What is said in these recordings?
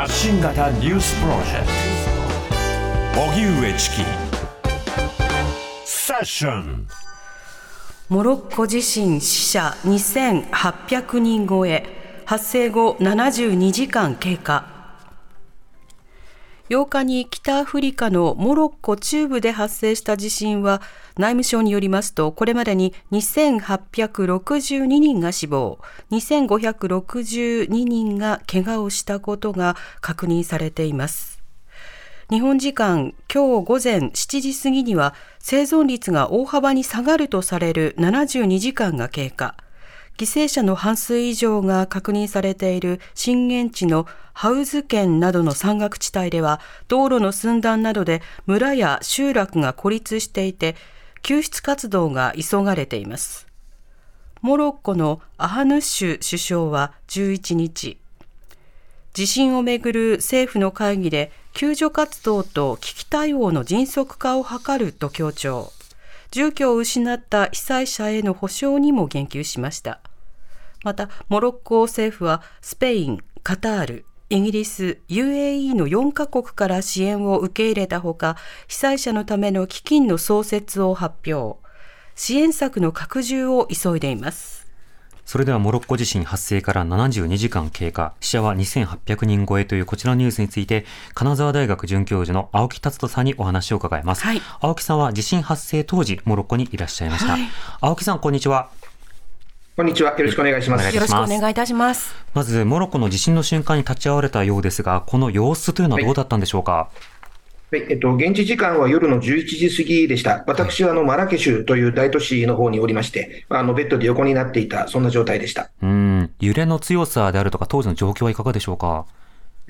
発信型ニュースプロジェクト。荻上チキセッションモロッコ地震死者2800人超え。発生後72時間経過。8日に北アフリカのモロッコ中部で発生した地震は内務省によりますとこれまでに2862人が死亡2562人が怪我をしたことが確認されています。日本時間今日午前7時過ぎには生存率が大幅に下がるとされる72時間が経過。犠牲者の半数以上が確認されている震源地のハウズ県などの山岳地帯では道路の寸断などで村や集落が孤立していて救出活動が急がれています。モロッコのアハヌッシュ首相は11日地震をめぐる政府の会議で救助活動と危機対応の迅速化を図ると強調。住居を失った被災者への補償にも言及しました。またモロッコ政府はスペイン、カタール、イギリス、UAE の4カ国から支援を受け入れたほか、被災者のための基金の創設を発表。支援策の拡充を急いでいます。それではモロッコ地震発生から72時間経過、死者は2800人超えというこちらのニュースについて、金沢大学准教授の青木達人さんにお話を伺います。はい、青木さんは地震発生当時、モロッコにいらっしゃいました。はい、青木さん、こんにちは。こんにちは。よろしくお願いします。よろしくお願いいたします。まず、モロッコの地震の瞬間に立ち会われたようですが、この様子というのはどうだったんでしょうか？はいはい、えっと、現地時間は夜の11時過ぎでした。私はあのマラケシュという大都市の方におりまして、あのベッドで横になっていた、そんな状態でした。うん、揺れの強さであるとか、当時の状況はいかがでしょうか？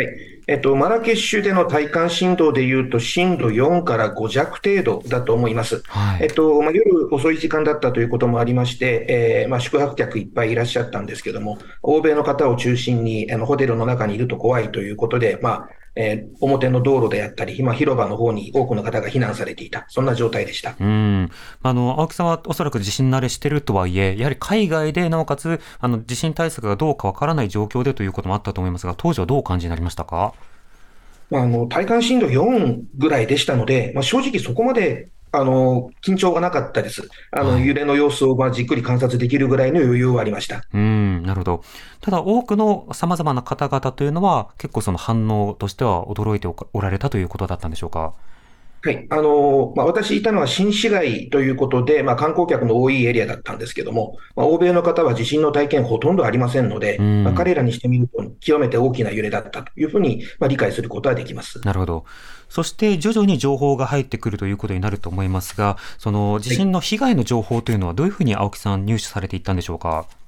はいえっと、マラケシュでの体感震動でいうと、震度4から5弱程度だと思います。はい、えっとまあ、夜遅い時間だったということもありまして、えーまあ、宿泊客いっぱいいらっしゃったんですけども、欧米の方を中心にあのホテルの中にいると怖いということで、まあえー、表の道路であったり、今、広場の方に多くの方が避難されていた、そんな状態でした。うん。あの青木さんはおそらく地震慣れしてるとはいえ、やはり海外でなおかつあの地震対策がどうかわからない状況でということもあったと思いますが、当時はどうお感じになりましたか？あの体感震度4ぐらいでしたので、まあ、正直そこまであの、緊張がなかったです。あの、揺れの様子をまあじっくり観察できるぐらいの余裕はありました。うん、なるほど。ただ、多くの様々な方々というのは、結構その反応としては驚いておられたということだったんでしょうか？はい。あの、まあ、私いたのは新市街ということで、まあ、観光客の多いエリアだったんですけども、まあ、欧米の方は地震の体験ほとんどありませんので、まあ、彼らにしてみると、極めて大きな揺れだったというふうに、まあ、理解することはできます。なるほど。そして徐々に情報が入ってくるということになると思いますが、その地震の被害の情報というのはどういうふうに青木さん入手されていったんでしょうか？はい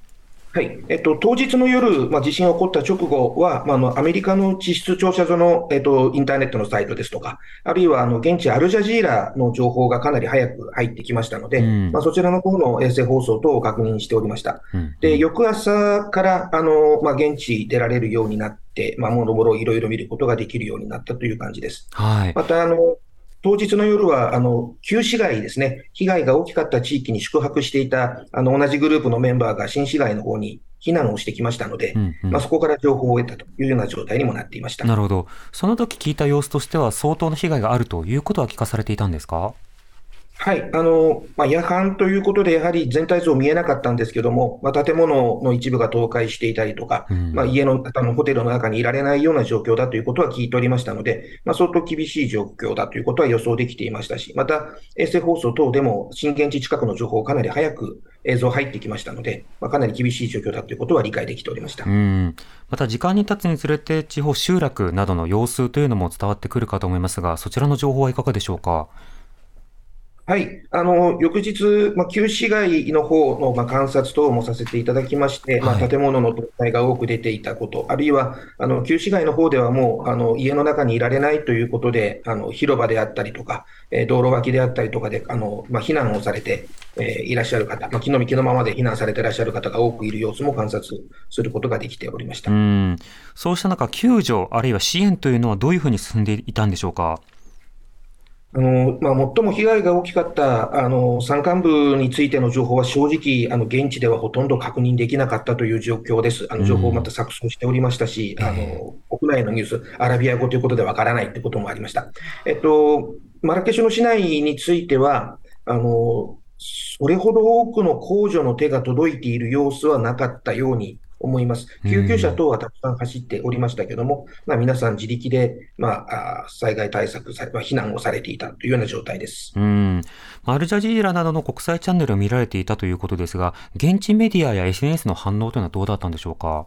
えっと、当日の夜、まあ、地震が起こった直後は、まあ、あのアメリカの地質調査所の、えっと、インターネットのサイトですとか、あるいはあの現地アルジャジーラの情報がかなり早く入ってきましたので、うん、まあ、そちらの方の衛星放送等を確認しておりました。うん、で翌朝からあの、まあ、現地出られるようになって、まあ、もろもろいろいろ見ることができるようになったという感じです。はい、またあの当日の夜は、あの、旧市街ですね、被害が大きかった地域に宿泊していた、あの、同じグループのメンバーが新市街の方に避難をしてきましたので、うんうん、まあ、そこから情報を得たというような状態にもなっていました。なるほど、その時聞いた様子としては、相当の被害があるということは聞かされていたんですか？はい、あの、まあ、夜間ということで、やはり全体像見えなかったんですけども、まあ、建物の一部が倒壊していたりとか、うん、まあ、家の、あの、ホテルの中にいられないような状況だということは聞いておりましたので、まあ、相当厳しい状況だということは予想できていましたし、また、衛星放送等でも震源地近くの情報かなり早く映像入ってきましたので、まあ、かなり厳しい状況だということは理解できておりました。うんまた、時間に経つにつれて、地方集落などの様子というのも伝わってくるかと思いますが、そちらの情報はいかがでしょうか？はい、あの翌日、まあ、旧市街の方のまの、あ、観察等もさせていただきまして、はい、まあ、建物の倒壊が多く出ていたこと、あるいはあの旧市街の方ではもうあの家の中にいられないということで、あの広場であったりとか、えー、道路脇であったりとかであの、まあ、避難をされて、えー、いらっしゃる方、まあ、気の身気のままで避難されていらっしゃる方が多くいる様子も観察することができておりました。うん。そうした中、救助、あるいは支援というのはどういうふうに進んでいたんでしょうか？あのまあ、最も被害が大きかったあの山間部についての情報は正直、あの現地ではほとんど確認できなかったという状況です。あの情報をまた錯綜しておりましたし、うん、あの国内のニュース、アラビア語ということでわからないってこともありました。えっと、マラケシュの市内については、あの、それほど多くの控除の手が届いている様子はなかったように思います。救急車等はたくさん走っておりましたけども、まあ、皆さん自力で、まあ、災害対策避難をされていたというような状態です。うんアルジャジーラなどの国際チャンネルを見られていたということですが、現地メディアや SNS の反応というのはどうだったんでしょうか？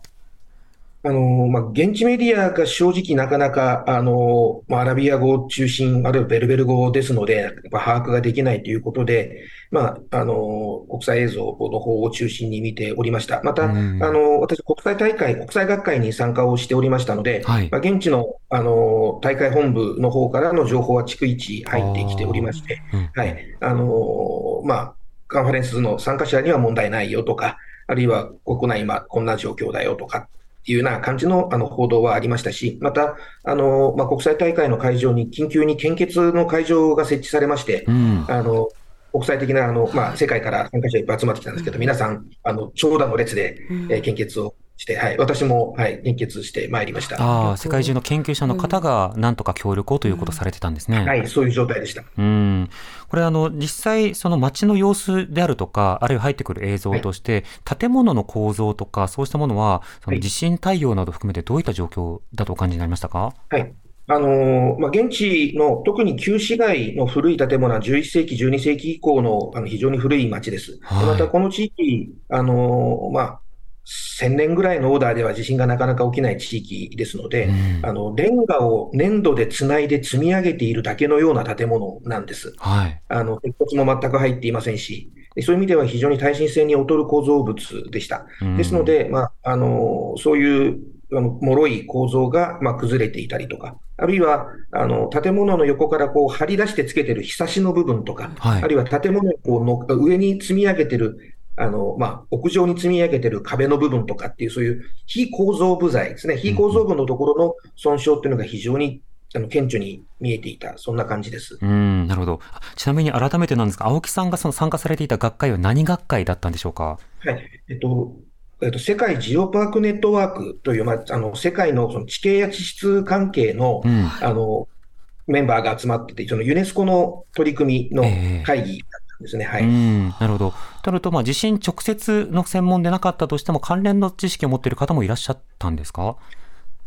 あの、まあ、現地メディアが正直なかなか、あの、まあ、アラビア語中心、あるいはベルベル語ですので、やっぱ把握ができないということで、まあ、あの、国際映像の方を中心に見ておりました。また、あの、私、国際大会、国際学会に参加をしておりましたので、はい、まあ、現地の、あの、大会本部の方からの情報は逐一入ってきておりまして、うん、はい。あの、まあ、カンファレンスの参加者には問題ないよとか、あるいは国内今こんな状況だよとかいうような感じのあの報道はありましたし、また、あの、まあ、国際大会の会場に緊急に献血の会場が設置されまして、うん、あの、国際的な、あの、まあ、世界から参加者いっぱい集まってきたんですけど、皆さん、あの、長蛇の列で、えー、献血をして、はい、私も、はい、献血してまいりました。ああ、世界中の研究者の方が、なんとか協力をということをされてたんですね。はい、そういう状態でした。うん。これ、あの、実際、その街の様子であるとか、あるいは入ってくる映像として、はい、建物の構造とか、そうしたものは、その地震対応など含めてどういった状況だとお感じになりましたか？はい。あのまあ、現地の特に旧市街の古い建物は11世紀、12世紀以降のあの非常に古い町です。はい、またこの地域、あのまあ、1000年ぐらいのオーダーでは地震がなかなか起きない地域ですので、うん、あの、レンガを粘土でつないで積み上げているだけのような建物なんです。はい。あの、鉄骨も全く入っていませんし、そういう意味では非常に耐震性に劣る構造物でした。うん、ですので、まあ、あの、そういう脆い構造が、まあ、崩れていたりとか、あるいは、あの、建物の横からこう、張り出してつけてるひさしの部分とか、はい、あるいは建物をこうの上に積み上げてるあの、まあ、屋上に積み上げてる壁の部分とかっていう、そういう非構造部材ですね。非構造部のところの損傷っていうのが非常にあの顕著に見えていた、そんな感じです。うん、なるほど。ちなみに改めてなんですが、青木さんがその参加されていた学会は何学会だったんでしょうか？はい。えっと、えっと、世界ジオパークネットワークという、まあ、あの世界のその地形や地質関係の、うん、あのメンバーが集まってて、そのユネスコの取り組みの会議だですね。えー、はい。なるほど。となると、まあ、地震直接の専門でなかったとしても、関連の知識を持っている方もいらっしゃったんですか？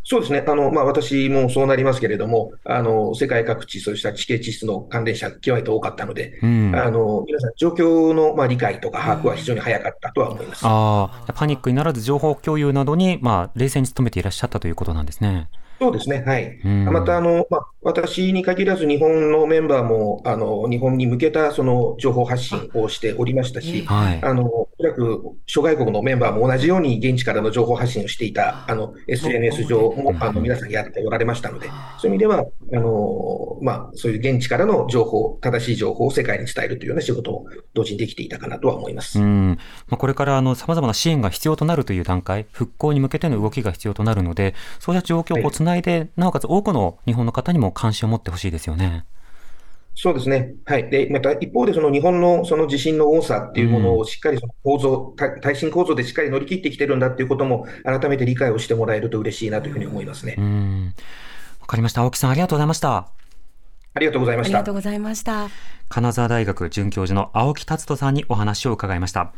そうですね。あの、まあ、私もそうなりますけれども、あの、世界各地、そうした地形地質の関連者、極めて多かったので、うん、あの、皆さん、状況の、まあ、理解とか把握は非常に早かったとは思います。ああ、パニックにならず情報共有などに、まあ、冷静に努めていらっしゃったということなんですね。そうですね。はい。また、あの、まあ、私に限らず日本のメンバーも、あの、日本に向けたその情報発信をしておりましたし、はい、あの、おそらく諸外国のメンバーも同じように現地からの情報発信をしていた、あの、SNS 上も、あの、皆さんやっておられましたので、そういう意味では、あの、まあ、そういう現地からの情報、正しい情報を世界に伝えるというような仕事を同時にできていたかなとは思います。うん。まあ、これから、あの、様々な支援が必要となるという段階、復興に向けての動きが必要となるので、そうした状況をつないで、はい、なおかつ多くの日本の方にも関心を持ってほしいですよね。そうですね。はい。で、また一方でその日本のその地震の多さっていうものをしっかりその構造、耐震構造でしっかり乗り切ってきてるんだっていうことも改めて理解をしてもらえると嬉しいなというふうに思いますね。うん。わかりました。青木さんありがとうございました。ありがとうございました。ありがとうございました。金沢大学准教授の青木達人さんにお話を伺いました。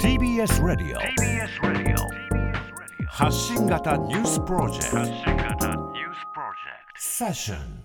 TBS ラディオ。TBS ラディオ。発信型ニュースプロジェクト。Fashion.